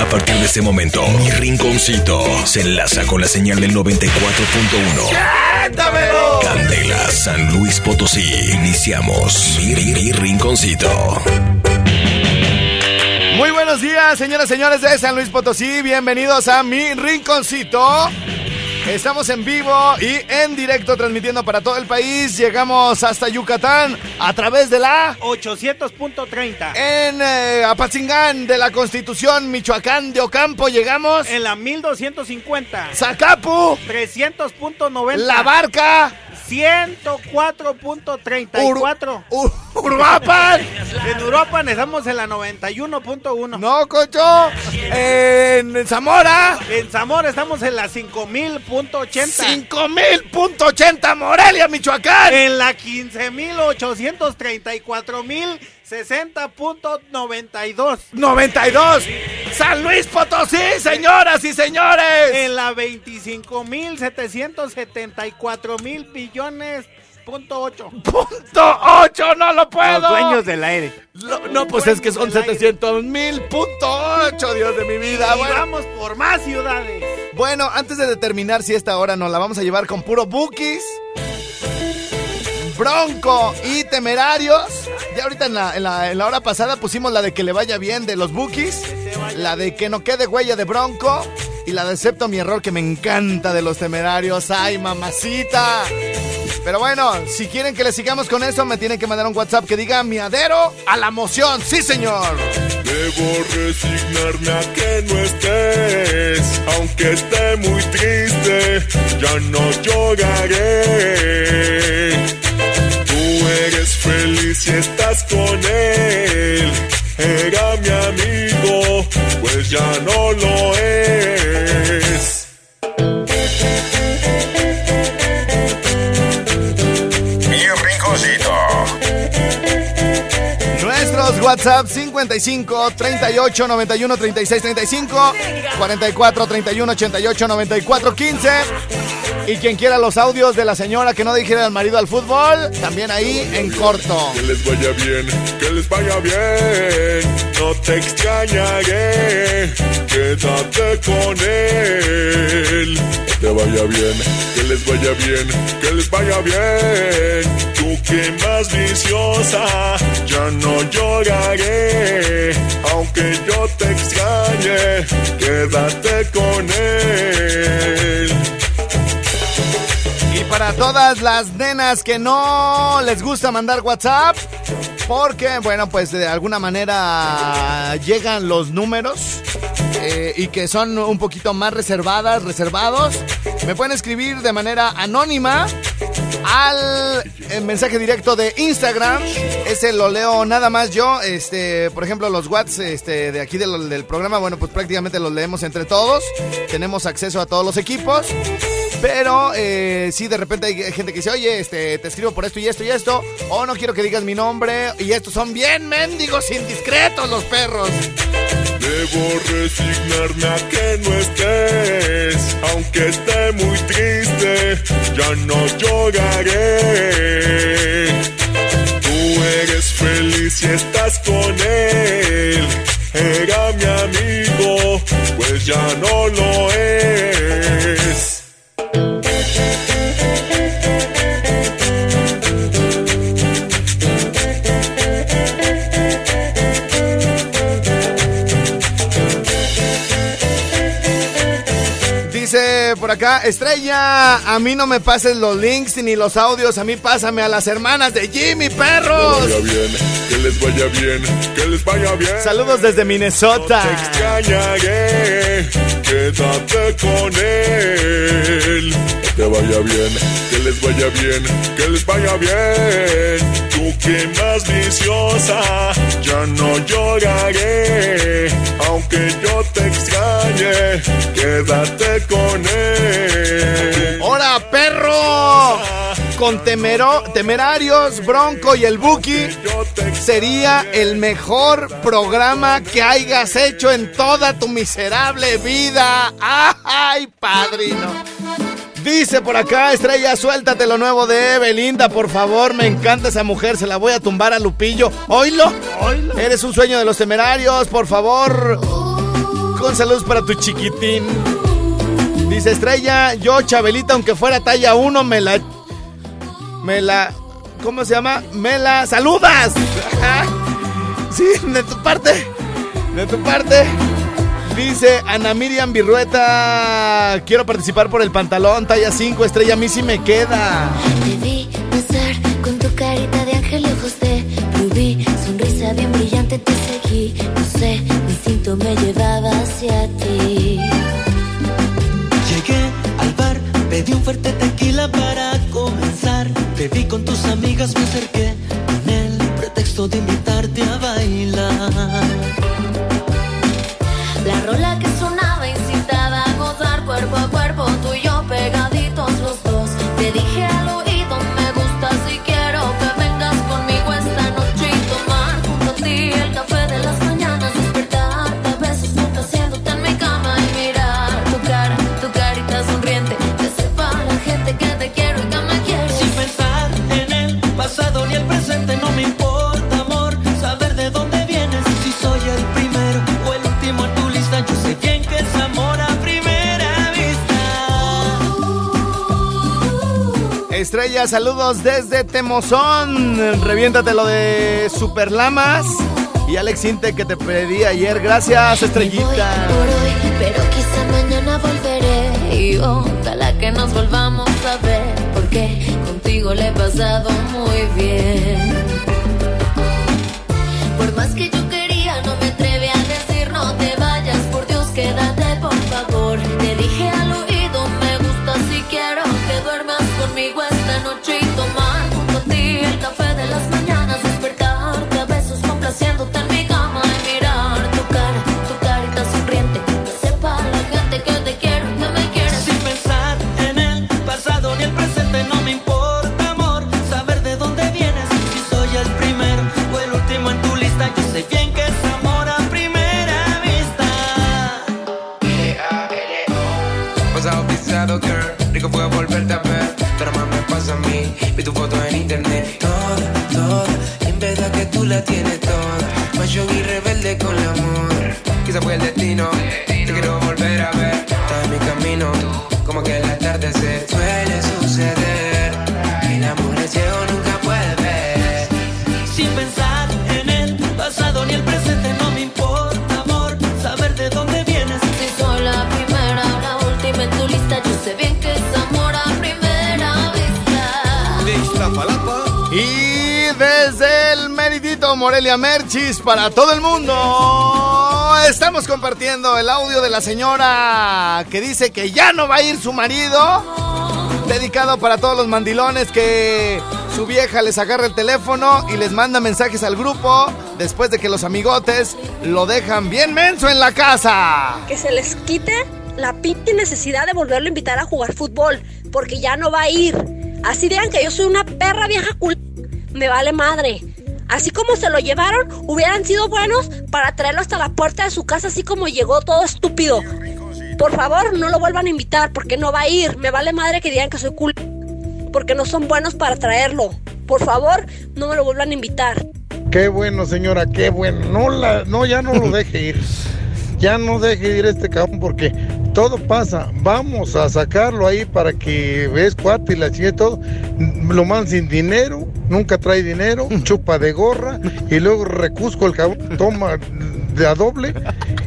A partir de este momento, mi rinconcito se enlaza con la señal del 94.1. Candela, San Luis Potosí. Iniciamos mi, mi- mi rinconcito. Muy buenos días, señoras y señores de San Luis Potosí. Bienvenidos a mi rinconcito. Estamos en vivo y en directo transmitiendo para todo el país. Llegamos hasta Yucatán a través de la 800.30. en eh, Apatzingán de la Constitución, Michoacán de Ocampo. Llegamos. En la 1250. Zacapu, 300.90. La Barca, 104.34. Ur- Uruapan. En Europa estamos en la 91.1. No, cocho. En Zamora, En Zamora estamos en la 5000.80. 5000.80 Morelia, Michoacán. En la 15.834.060.92. 92. San Luis Potosí, señoras y señores. En la 25.774 mil billones. Punto 8. Punto 8, no lo puedo. Los dueños del aire. Lo- no, pues es que son 700 mil. Punto 8, Dios de mi vida. Y Bueno, vamos por más ciudades. bueno, antes de determinar si esta hora nos la vamos a llevar con puro bookies. Bronco y temerarios. Ya ahorita en la, en la- en la hora pasada pusimos la de que le vaya bien de los bookies. La de que no quede huella de Bronco. Y la de acepto mi error que me encanta de los temerarios. ¡Ay, mamacita! Pero bueno, si quieren que le sigamos con eso, me tienen que mandar un WhatsApp que diga miadero a la moción. ¡Sí, señor! Debo resignarme a que no estés, aunque esté muy triste, ya no lloraré. WhatsApp 55 38 91 36 35 44 31 88 94 15 y quien quiera los audios de la señora que no dijera al marido al fútbol, también ahí en corto. Que les vaya bien, que les vaya bien. No te extrañaré, quédate con él. Que te vaya bien, les vaya bien, que les vaya bien. Tú que más viciosa, ya no lloraré. Aunque yo te extrañe, quédate con él. Y para todas las nenas que no les gusta mandar WhatsApp, porque, bueno, pues de alguna manera llegan los números eh, y que son un poquito más reservadas, reservados, me pueden escribir de manera anónima al eh, mensaje directo de Instagram. Ese lo leo nada más yo. Este, por ejemplo, los WhatsApp este, de aquí del, programa, bueno, pues prácticamente los leemos entre todos. Tenemos acceso a todos los equipos. Pero eh, sí, de repente hay gente que dice, oye, este, te escribo por esto y esto y esto. O no quiero que digas mi nombre. Y estos son bien mendigos, indiscretos los perros. Debo resignarme a que no estés, aunque esté muy triste, ya no lloraré. Tú eres feliz si estás con él, era mi amigo, pues ya no lo es. Estrella, a mí no me pases los links ni los audios, a mí pásame a las hermanas de Jimmy Que Perros. vaya bien, que les vaya bien, que les vaya bien. Saludos desde No te Minnesota. extrañaré, quédate con él. Te vaya bien, que les vaya bien, que les vaya bien. Tú que más viciosa, ya no lloraré. Aunque yo te extrañe, quédate con él. ¡Hora, perro! Con temero, temerarios, Bronco y el Buki. Sería el mejor programa que hayas hecho en toda tu miserable vida. ¡Ay, padrino! Dice por acá, Estrella, suéltate lo nuevo de Belinda, por favor. Me encanta esa mujer, se la voy a tumbar a Lupillo. ¿Oílo? Oílo. Eres un sueño de los temerarios, por favor. con saludos para tu chiquitín. Dice Estrella, yo Chabelita, aunque fuera talla 1, me la... Me la... ¿Cómo se llama? Me la saludas. sí, de tu parte. De tu parte. Dice Ana Miriam Virrueta, quiero participar por el pantalón, talla 5, estrella, a mí sí me queda. Te vi pasar con tu carita de ángel y ojos de rubí, sonrisa bien brillante, te seguí, no sé, mi instinto me llevaba hacia ti. Llegué al bar, pedí un fuerte tequila para comenzar, te vi con tus amigas, me acerqué con el pretexto de invitarte a bailar. Saludos desde Temozón. Reviéntate lo de Superlamas. Y Alex Inte que te pedí ayer. Gracias, Me voy Estrellita. por hoy, pero quizá mañana volveré y ojalá que nos volvamos a ver, porque contigo le he pasado muy bien. Morelia Merchis para todo el mundo, estamos compartiendo el audio de la señora que dice que ya no va a ir su marido. Dedicado para todos los mandilones que su vieja les agarra el teléfono y les manda mensajes al grupo después de que los amigotes lo dejan bien menso en la casa. que se les quite la pinche necesidad de volverlo a invitar a jugar fútbol, porque ya no va a ir. Así digan que yo soy una perra vieja cul... Me vale madre. Así como se lo llevaron, hubieran sido buenos para traerlo hasta la puerta de su casa, así como llegó todo estúpido. Por favor, no lo vuelvan a invitar, porque no va a ir. Me vale madre que digan que soy cool, porque no son buenos para traerlo. Por favor, no me lo vuelvan a invitar. Qué bueno, señora, qué bueno. No, la, no, ya no lo deje ir. Ya no deje ir este cabrón porque todo pasa. Vamos a sacarlo ahí para que ves cuate y la chica y todo. Lo mandan sin dinero, nunca trae dinero, chupa de gorra y luego recusco el cabrón, toma de a doble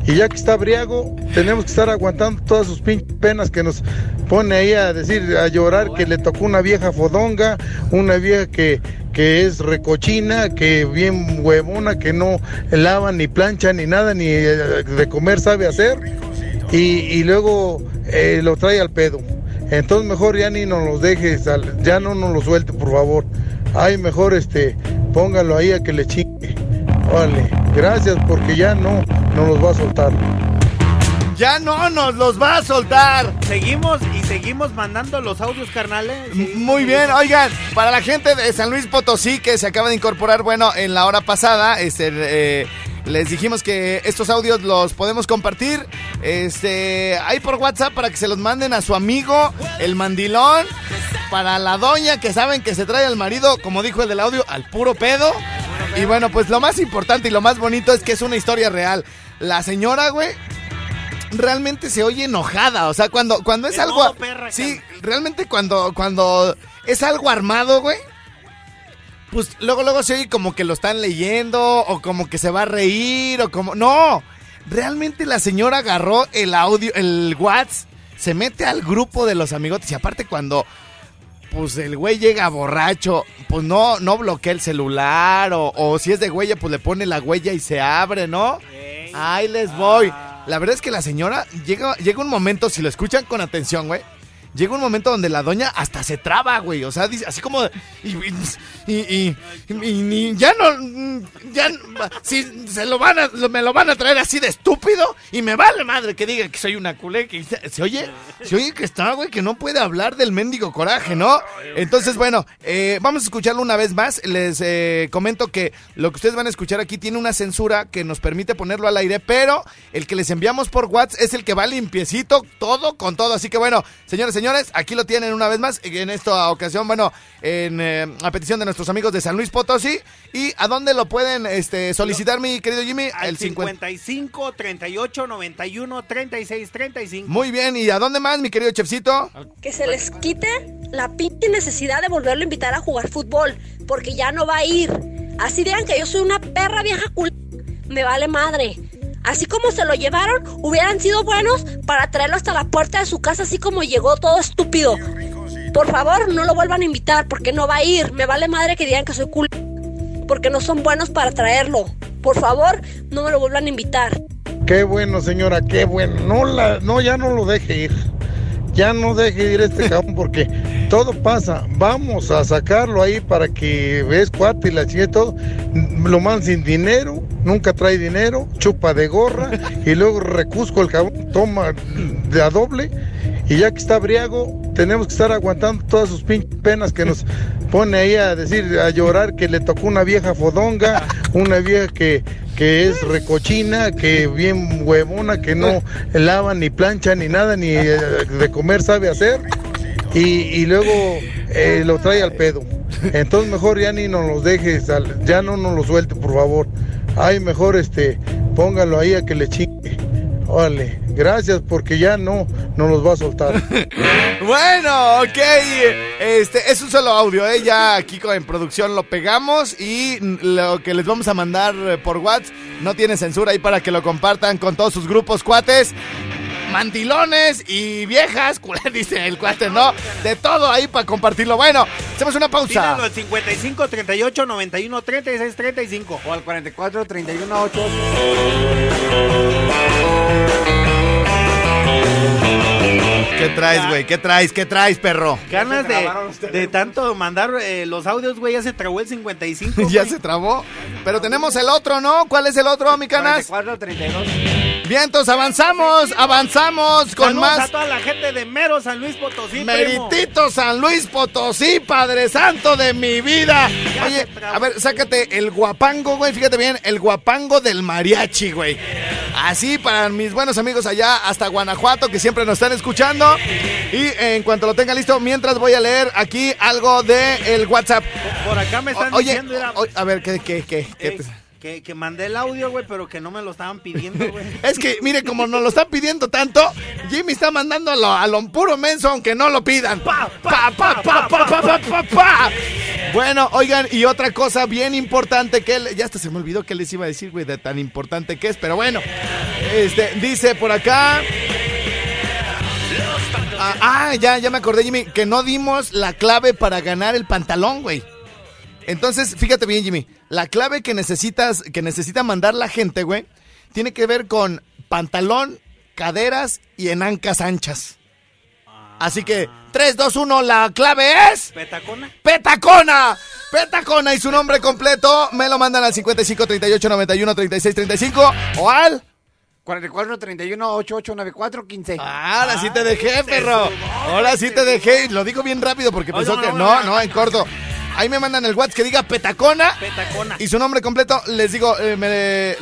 y ya que está briago tenemos que estar aguantando todas sus pinches penas que nos pone ahí a decir, a llorar que le tocó una vieja fodonga, una vieja que, que es recochina, que bien huevona, que no lava ni plancha ni nada, ni eh, de comer sabe hacer y, y luego eh, lo trae al pedo. Entonces mejor ya ni nos los deje, sal- ya no nos lo suelte por favor. Ay, mejor este, póngalo ahí a que le chingue. Vale, gracias porque ya no nos los va a soltar. Ya no nos los va a soltar. Seguimos y seguimos mandando los audios, carnales. Muy bien, oigan, para la gente de San Luis Potosí que se acaba de incorporar, bueno, en la hora pasada, este, eh, les dijimos que estos audios los podemos compartir, este, ahí por WhatsApp para que se los manden a su amigo, el mandilón, para la doña que saben que se trae al marido, como dijo el del audio, al puro pedo. Y bueno, pues lo más importante y lo más bonito es que es una historia real. La señora, güey, realmente se oye enojada. O sea, cuando, cuando es algo. sí, realmente cuando, cuando es algo armado, güey. Pues luego, luego se oye como que lo están leyendo, o como que se va a reír, o como. ¡No! Realmente la señora agarró el audio, el WhatsApp, se mete al grupo de los amigotes. Y aparte, cuando pues el güey llega borracho, pues no, no bloquea el celular, o, o si es de huella, pues le pone la huella y se abre, ¿no? Ahí les voy. La verdad es que la señora llega, llega un momento, si lo escuchan con atención, güey. Llega un momento donde la doña hasta se traba, güey. O sea, dice, así como. Y, y, y- y- ya no. Ya. Si se lo van a, me lo van a traer así de estúpido. Y me vale madre que diga que soy una culé. Que se, se oye. Se oye que está, güey, que no puede hablar del mendigo coraje, ¿no? Entonces, bueno, eh, vamos a escucharlo una vez más. Les eh, comento que lo que ustedes van a escuchar aquí tiene una censura que nos permite ponerlo al aire, pero el que les enviamos por WhatsApp es el que va limpiecito, todo con todo. Así que bueno, señores, señores, aquí lo tienen una vez más. En esta ocasión, bueno, en, eh, a petición de nuestros amigos de San Luis Potosí. ¿Y a dónde lo pueden este, solicitar, mi querido Jimmy? Al El 50. 55, 38, 91, 36, 35. Muy bien, ¿y a dónde más, mi querido Chefcito? Que se les quite la pinche necesidad de volverlo a invitar a jugar fútbol, porque ya no va a ir. Así digan que yo soy una perra vieja. Me vale madre. Así como se lo llevaron, hubieran sido buenos para traerlo hasta la puerta de su casa, así como llegó todo estúpido. Por favor, no lo vuelvan a invitar, porque no va a ir. Me vale madre que digan que soy cul... Porque no son buenos para traerlo. Por favor, no me lo vuelvan a invitar. Qué bueno, señora, qué bueno. No, la, no, ya no lo deje ir. Ya no deje ir este cabrón porque todo pasa. Vamos a sacarlo ahí para que ves cuate y la chica y todo. Lo man sin dinero, nunca trae dinero, chupa de gorra y luego recusco el cabrón, toma de a doble. Y ya que está briago, tenemos que estar aguantando todas sus pinches penas que nos pone ahí a decir, a llorar que le tocó una vieja fodonga, una vieja que, que es recochina, que bien huevona, que no lava ni plancha ni nada, ni eh, de comer sabe hacer. Y, luego eh, lo trae al pedo. Entonces mejor ya ni nos los dejes, ya no nos lo suelte, por favor. Ay, mejor este, póngalo ahí a que le chingue. Órale, gracias porque ya no nos los va a soltar. Bueno, ok. Este es un solo audio, ¿eh? Ya aquí en producción lo pegamos y lo que les vamos a mandar eh, por WhatsApp no tiene censura ahí para que lo compartan con todos sus grupos cuates. Mandilones y viejas, culé, dice el cuate, ¿no? De todo ahí para compartirlo. Bueno, hacemos una pausa. Al 55, 38, 91, 36, 35. O al 44, 31, 8. ¿Qué traes, güey? ¿Qué traes? ¿Qué traes, perro? Ganas de, de tanto mandar eh, los audios, güey. Ya se trabó el 55. ya se trabó. Pero tenemos el otro, ¿no? ¿Cuál es el otro, mi canas? 44, 32. Vientos, avanzamos, avanzamos con Saludos más. a toda la gente de Mero San Luis Potosí. primo. Meritito San Luis Potosí, Padre Santo de mi vida. Ya Oye, a ver, sácate el guapango, güey. Fíjate bien, el guapango del mariachi, güey. Así para mis buenos amigos allá hasta Guanajuato que siempre nos están escuchando. Y en cuanto lo tenga listo, mientras voy a leer aquí algo de el WhatsApp. Por acá me están oye, diciendo era, a ver, ¿qué, qué, qué? qué eh, que, que mandé el audio, güey, pero que no me lo estaban pidiendo, güey. Es que, mire, como nos lo están pidiendo tanto, Jimmy está mandando a lo, puro menso, aunque no lo pidan. Pa, pa, pa, pa, pa, pa, pa, pa, pa. Bueno, oigan, y otra cosa bien importante que él, ya hasta se me olvidó que les iba a decir, güey, de tan importante que es, pero bueno, este, dice por acá. Ah, ah, ya, ya me acordé, Jimmy, que no dimos la clave para ganar el pantalón, güey. Entonces, fíjate bien, Jimmy. La clave que necesitas, que necesita mandar la gente, güey, tiene que ver con pantalón, caderas y en ancas anchas. Así que, 3, 2, 1, la clave es. ¿Petacona? ¡Petacona! ¡Petacona! Y su nombre completo me lo mandan al 55 38 91 36 35 o al. 44, 31, 88, 94, 15. Ahora sí te dejé, perro. Ahora sí te dejé. Y Lo digo bien rápido porque pensó que no, no, no. no, en corto. Ahí me mandan el WhatsApp que diga Petacona. Petacona. Y su nombre completo, les digo, eh, me-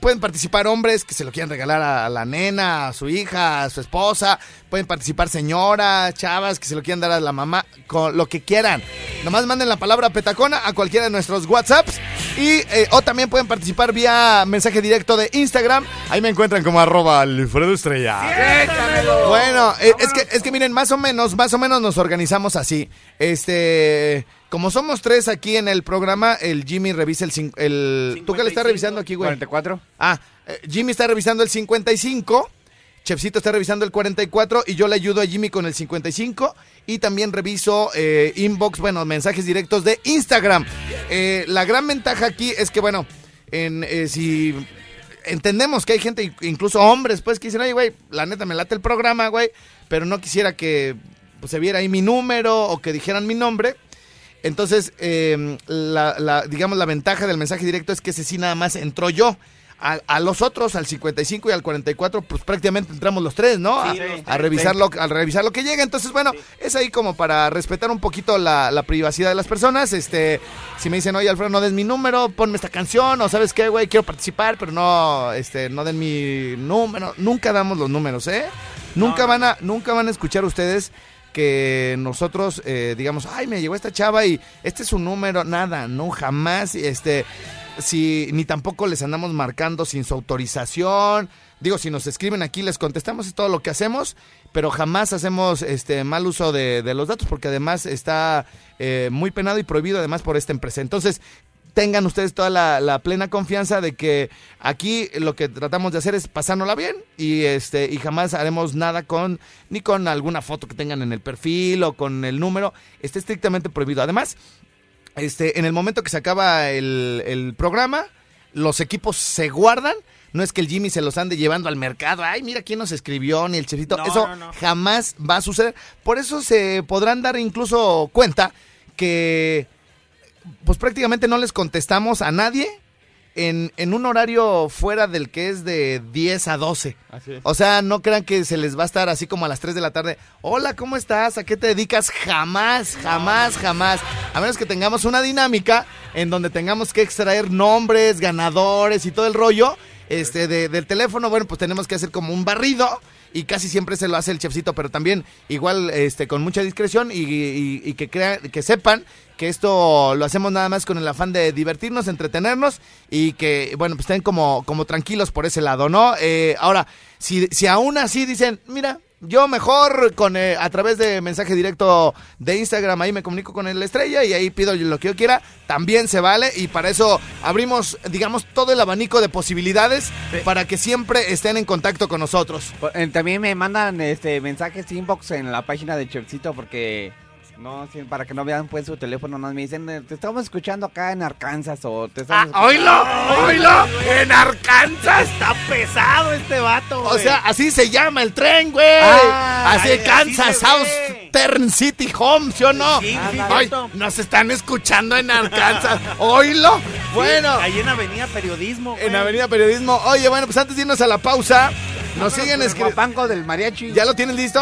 pueden participar hombres que se lo quieran regalar a la nena, a su hija, a su esposa. Pueden participar señoras, chavas que se lo quieran dar a la mamá, con lo que quieran. Nomás manden la palabra petacona a cualquiera de nuestros WhatsApps. Y, eh, o también pueden participar vía mensaje directo de Instagram. Ahí me encuentran como arroba Alfredo Estrella. Bueno, eh, es que, es que miren, más o menos, más o menos nos organizamos así. Este, como somos tres aquí en el programa, el Jimmy revisa el, el ¿Tú qué le estás revisando aquí, güey? 44. Ah, eh, Jimmy está revisando el 55. Chefcito está revisando el 44 y yo le ayudo a Jimmy con el 55 y también reviso eh, inbox, bueno, mensajes directos de Instagram. Eh, la gran ventaja aquí es que, bueno, en, eh, si entendemos que hay gente, incluso hombres, pues, que dicen, oye, güey, la neta me late el programa, güey, pero no quisiera que pues, se viera ahí mi número o que dijeran mi nombre. Entonces, eh, la, la- digamos, la ventaja del mensaje directo es que ese sí nada más entró yo. A, a los otros, al 55 y al 44, pues prácticamente entramos los tres, ¿no? Sí, a, a revisar lo, a revisar lo que llega. Entonces, bueno, es ahí como para respetar un poquito la, la privacidad de las personas. Este, si me dicen, oye, Alfredo, no des mi número, ponme esta canción, o sabes qué, güey, quiero participar, pero no, este, no den mi número. Nunca damos los números, ¿eh? Nunca van a, nunca van a escuchar ustedes que nosotros eh, digamos, ay, me llegó esta chava y este es su número, nada, no, jamás, este, si, ni tampoco les andamos marcando sin su autorización, digo, si nos escriben aquí les contestamos, es todo lo que hacemos, pero jamás hacemos este mal uso de, de los datos, porque además está eh, muy penado y prohibido además por esta empresa. Entonces, tengan ustedes toda la, la plena confianza de que aquí lo que tratamos de hacer es pasárnosla bien y este y jamás haremos nada con ni con alguna foto que tengan en el perfil o con el número está estrictamente prohibido además este en el momento que se acaba el, el programa los equipos se guardan no es que el Jimmy se los ande llevando al mercado. Ay, mira quién nos escribió, ni el chefito. No, Eso no, no. jamás va a suceder. Por eso se podrán dar incluso cuenta que pues prácticamente no les contestamos a nadie en, en un horario fuera del que es de 10 a 12. Así es. O sea, no crean que se les va a estar así como a las 3 de la tarde. Hola, ¿cómo estás? ¿A qué te dedicas? Jamás, jamás, jamás. A menos que tengamos una dinámica en donde tengamos que extraer nombres, ganadores y todo el rollo este, de- del teléfono. Bueno, pues tenemos que hacer como un barrido. Y casi siempre se lo hace el chefcito, pero también igual este, con mucha discreción y, y- y que, crean, que sepan que esto lo hacemos nada más con el afán de divertirnos, entretenernos y que, bueno, pues estén como, como tranquilos por ese lado, ¿no? Eh, ahora, si, si aún así dicen, mira, yo mejor con eh, a través de mensaje directo de Instagram ahí me comunico con el estrella y ahí pido lo que yo quiera, también se vale y para eso abrimos, digamos, todo el abanico de posibilidades para que siempre estén en contacto con nosotros. Eh, También me mandan este mensajes inbox en la página de Chefcito porque no sí, para que no vean pues su teléfono, no me dicen, eh, te estamos escuchando acá en Arkansas o te estamos Ah, escuchando- ¡Oílo! ¡En Arkansas! Está pesado este vato, O sea, así se llama el tren, güey. Ah, así ay, Kansas así se South ve. Tern City Home, ¿sí o no? Sí, sí, Ay, nos están escuchando en Arkansas. Oílo. Bueno, Ahí en Avenida Periodismo, güey. en Avenida Periodismo. Oye, bueno, pues antes de irnos a la pausa, nos siguen escribiendo. del mariachi. ¿Ya lo tienen listo?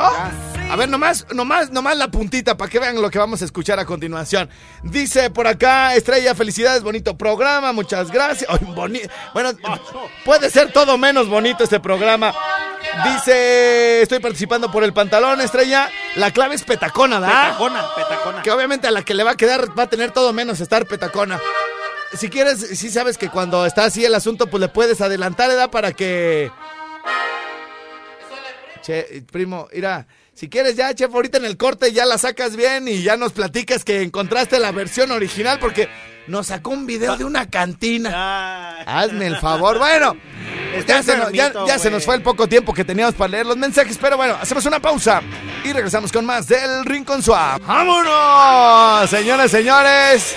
A ver, nomás, nomás, nomás la puntita para que vean lo que vamos a escuchar a continuación. Dice por acá, Estrella, felicidades, bonito programa, muchas gracias. Ay, boni- bueno, puede ser todo menos bonito este programa. Dice, estoy participando por el pantalón, Estrella. La clave es petacona, ¿verdad? Petacona, petacona. Que obviamente a la que le va a quedar va a tener todo menos estar petacona. Si quieres, si sabes que cuando está así el asunto, pues le puedes adelantar, ¿verdad? Para que... Che, primo, mira, si quieres ya, chef, ahorita en el corte ya la sacas bien y ya nos platicas que encontraste la versión original porque nos sacó un video de una cantina. Ah. Hazme el favor. Bueno, ya, se nos, ya- enfermito, ya se güey. nos fue el poco tiempo que teníamos para leer los mensajes, pero bueno, hacemos una pausa y regresamos con más del Rincón Swap. ¡Vámonos! Señores, señores.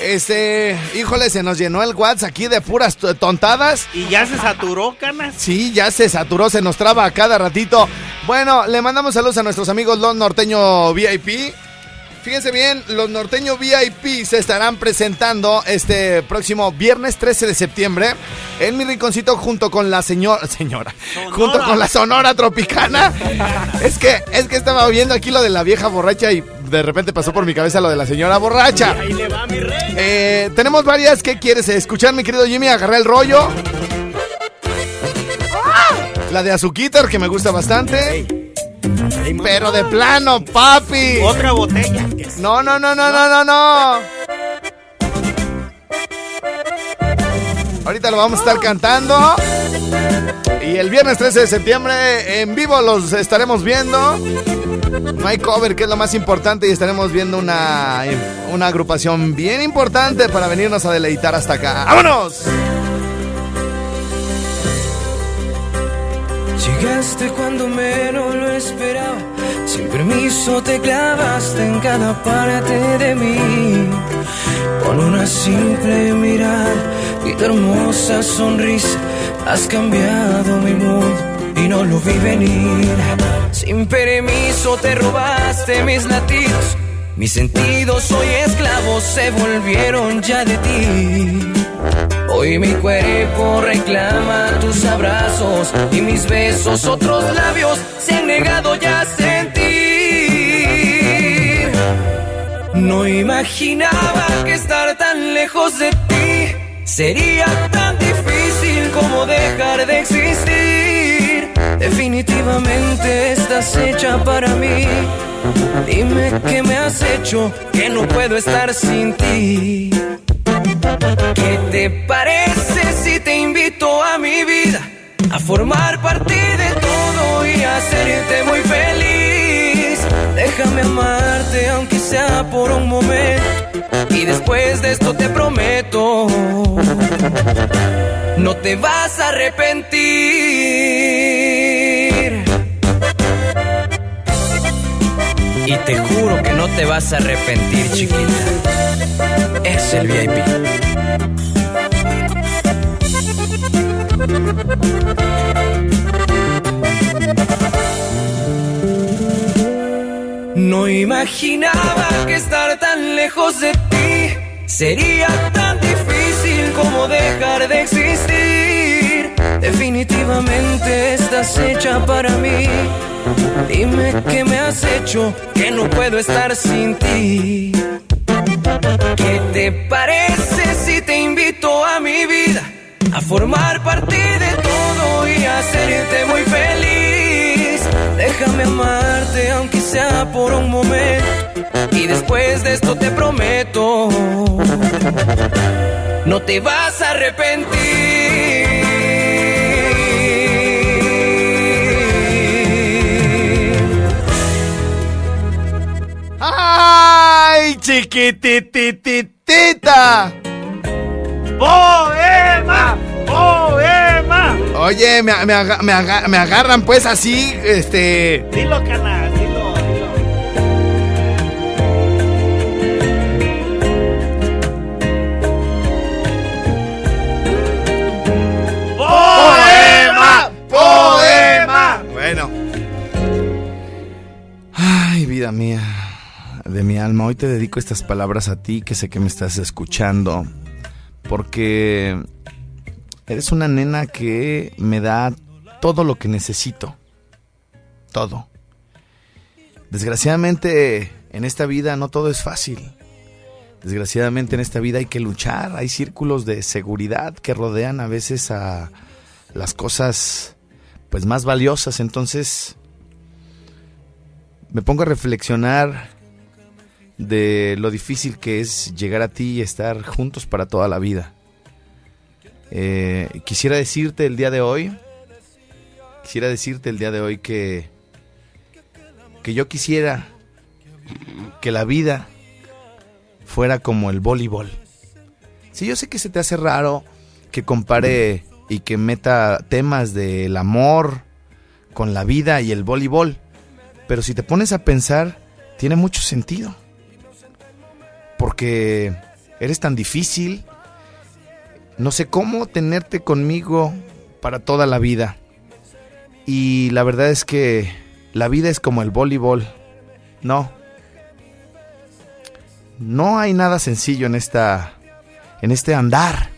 Este, híjole, se nos llenó el WhatsApp aquí de puras tontadas. Y ya se saturó, canas. Sí, ya se saturó, se nos traba a cada ratito. Bueno, le mandamos saludos a nuestros amigos Los Norteño VIP. Fíjense bien, los Norteño VIP se estarán presentando este próximo viernes 13 de septiembre en mi rinconcito junto con la señora, señora, junto con la Sonora Tropicana. Es que, es que estaba viendo aquí lo de la vieja borracha y de repente pasó por mi cabeza lo de la señora borracha. Ahí le va mi rey. Eh, tenemos varias. ¿Qué quieres escuchar, mi querido Jimmy? Agarré el rollo. La de Azuquitar, que me gusta bastante. Pero de plano, papi. Otra botella. No, no, no, no, no, no, no. Ahorita lo vamos a estar cantando. Y el viernes 13 de septiembre en vivo los estaremos viendo. No hay cover, que es lo más importante, y estaremos viendo una, una agrupación bien importante para venirnos a deleitar hasta acá. ¡Vámonos! Llegaste cuando menos lo esperaba. Sin permiso te clavaste en cada parte de mí. Con una simple mirada y tu hermosa sonrisa has cambiado mi mundo y no lo vi venir. Sin permiso te robaste mis latidos. Mis sentidos hoy esclavos se volvieron ya de ti. Hoy mi cuerpo reclama tus abrazos y mis besos, otros labios se han negado ya a sentir. No imaginaba que estar tan lejos de ti sería tan difícil como dejar de existir. Definitivamente estás hecha para mí. Dime qué me has hecho que no puedo estar sin ti. ¿Qué te parece si te invito a mi vida? A formar parte de todo y hacerte muy feliz. Déjame amarte aunque sea por un momento. Y después de esto te prometo, no te vas a arrepentir. Y te juro que no te vas a arrepentir, chiquita. Es el VIP. No imaginaba que estar tan lejos de ti sería tan difícil como dejar de existir. Definitivamente estás hecha para mí. Dime qué me has hecho que no puedo estar sin ti. ¿Qué te parece si te invito a mi vida? A formar parte de todo y hacerte muy feliz. Déjame amarte aunque sea por un momento. Y después de esto te prometo, no te vas a arrepentir. ¡Ay, chiquitititita! ¡Poema! ¡Poema! Oye, me, me aga- me aga- me agarran pues así, este... Dilo, cana, te dedico estas palabras a ti que sé que me estás escuchando, porque eres una nena que me da todo lo que necesito. Todo. Desgraciadamente, en esta vida no todo es fácil. Desgraciadamente en esta vida hay que luchar, hay círculos de seguridad que rodean a veces a las cosas pues más valiosas, entonces me pongo a reflexionar de lo difícil que es llegar a ti y estar juntos para toda la vida. Eh, quisiera decirte el día de hoy, quisiera decirte el día de hoy que que yo quisiera que la vida fuera como el voleibol. Sí, yo sé que se te hace raro que compare y que meta temas del amor con la vida y el voleibol, pero si te pones a pensar, tiene mucho sentido. Porque eres tan difícil, no sé cómo tenerte conmigo para toda la vida. Y la verdad es que la vida es como el voleibol. No, no hay nada sencillo en esta en este andar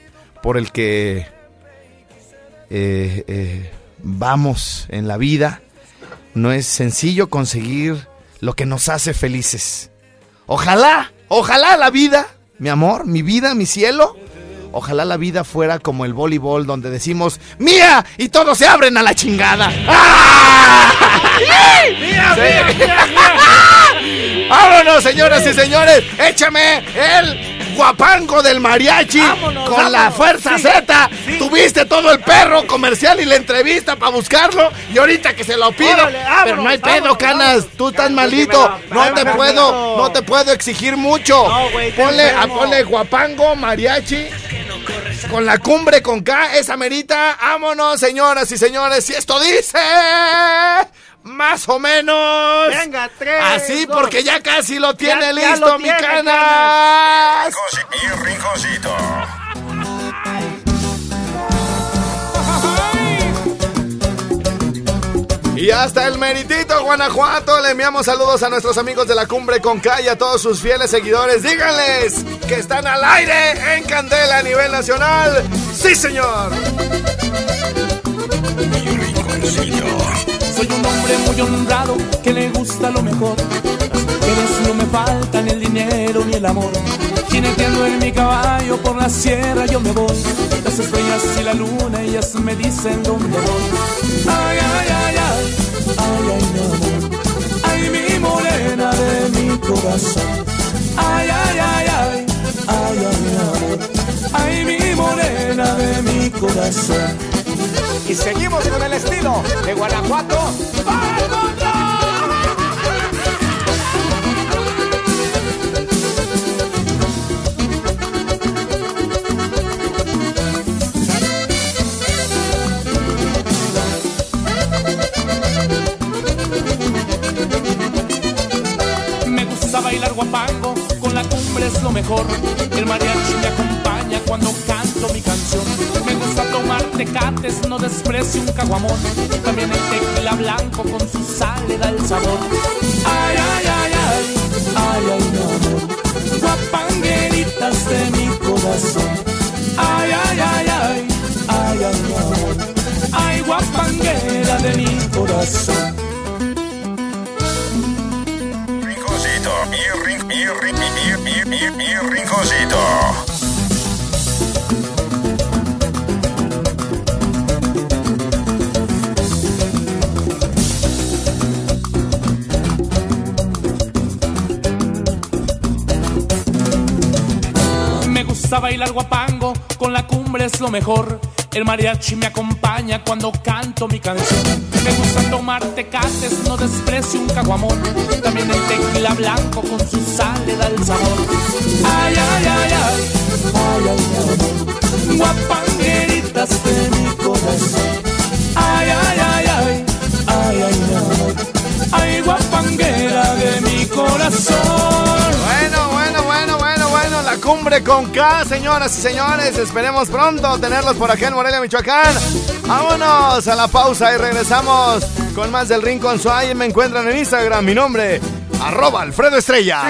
por el que eh, eh, vamos en la vida no es sencillo conseguir lo que nos hace felices ojalá ojalá la vida mi amor mi vida mi cielo Ojalá la vida fuera como el voleibol, donde decimos ¡Mía! y todos se abren a la chingada. ¡Ah! ¡Mía, Sí. mía, mía, ¡Vámonos, señoras y señores! ¡Échame el guapango del mariachi Vámonos, con la fuerza Sí, Z! sí. Tuviste todo el perro comercial y la entrevista para buscarlo y ahorita que se lo pido. Órale, vámonos, Pero no hay pedo, Canas. Tú estás malito. No te puedo, no te puedo exigir mucho. No, ponle, a- ponle guapango, mariachi. Con la cumbre con K, esa merita. Vámonos, señoras y señores. Si esto dice. Más o menos. Venga, tres, Así dos. porque ya casi lo tiene Ya- ya listo, lo mi tiene, canas. Y rinconcito. Y hasta el meritito Guanajuato le enviamos saludos a nuestros amigos de la cumbre con K y a todos sus fieles seguidores. Díganles que están al aire en Candela a nivel nacional. Sí, señor. Soy un hombre muy honrado que le gusta lo mejor. Las mujeres no me faltan el dinero ni el amor. Jineteando en mi caballo por la sierra yo me voy. Las estrellas y la luna ellas me dicen dónde voy. Ay, ay, ay, ay, ay, ay, mi amor. Ay, mi morena de mi corazón. Ay, ay, ay, ay, ay, ay, mi amor. Ay, mi morena de mi corazón. Y seguimos con el estilo de Guanajuato. Me gusta bailar guapango, con la cumbre es lo mejor. El mariachi me acompaña cuando tecates, no desprecio un caguamón. También el tequila blanco con su sal le da el sabor. Ay, ay, ay, ay, ay, ay, mi amor. Guapangueritas de mi corazón. Ay, ay, ay, ay, ay, ay, mi amor. Ay, guapanguera de mi corazón. Rinconcito. Y, rin, y, rin, y, y, y, y, y rinconcito. Gusta bailar guapango, con la cumbre es lo mejor. El mariachi me acompaña cuando canto mi canción. Me gusta tomar tecates, no desprecio un caguamón. También el tequila blanco con su sal le da el sabor. Ay, ay, ay, ay, ay, ay, amor. Guapangueritas de mi corazón. Ay, ay, ay, ay, ay, ay, amor. Ay, guapanguera de mi corazón. Cumbre con K, señoras y señores. Esperemos pronto tenerlos por acá en Morelia, Michoacán. Vámonos a la pausa y regresamos con más del Rincón Suárez. Me encuentran en Instagram, mi nombre, arroba Alfredo Estrella.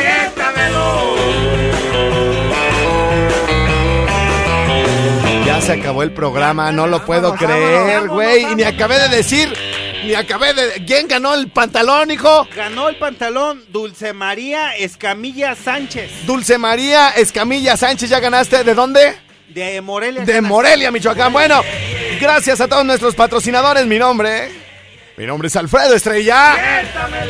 Ya se acabó el programa, no lo puedo Vámonos, creer, güey. Y ni acabé de decir, ni acabé de... ¿Quién ganó el pantalón, hijo? Ganó el pantalón Dulce María Escamilla Sánchez Dulce María Escamilla Sánchez, ¿ya ganaste? ¿De dónde? de Morelia. De Morelia, Michoacán. Bueno, gracias a todos nuestros patrocinadores. Mi nombre, mi nombre es Alfredo Estrella.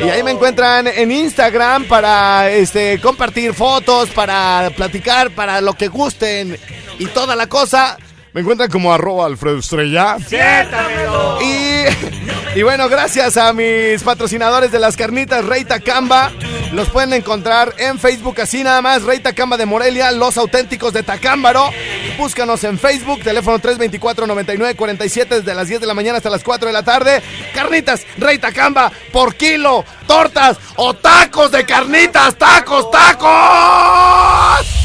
Y ahí me encuentran en Instagram para este compartir fotos, para platicar, para lo que gusten y toda la cosa. Me encuentran como arroba Alfredo Estrella. Siéntamelo. Y, y bueno, gracias a mis patrocinadores de las carnitas Rey Tacamba. Los pueden encontrar en Facebook así nada más. Rey Tacamba de Morelia, los auténticos de Tacámbaro. Búscanos en Facebook, teléfono 324-9947 desde las 10 de la mañana hasta las 4 de la tarde. Carnitas Rey Tacamba por kilo, tortas o tacos de carnitas, tacos, tacos.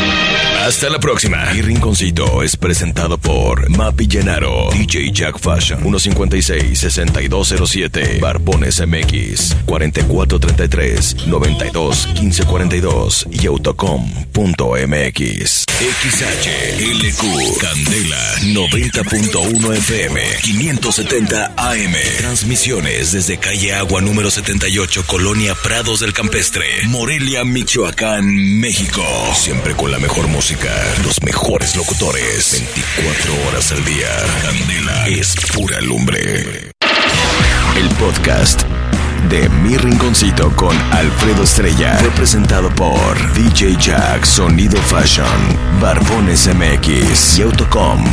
Hasta la próxima. Mi rinconcito es presentado por Mapi Llenaro, DJ Jack Fashion, 156-6207, Barbones MX, 4433-921542 y autocom.mx. XHLQ, Candela, 90.1 FM, 570 AM. Transmisiones desde calle Agua número 78, Colonia Prados del Campestre, Morelia, Michoacán, México. Siempre con la mejor música, los mejores locutores, 24 horas al día. Candela es pura lumbre. El podcast de Mi Rinconcito con Alfredo Estrella fue presentado por DJ Jack Sonido Fashion, Barbones MX y Autocom.mx.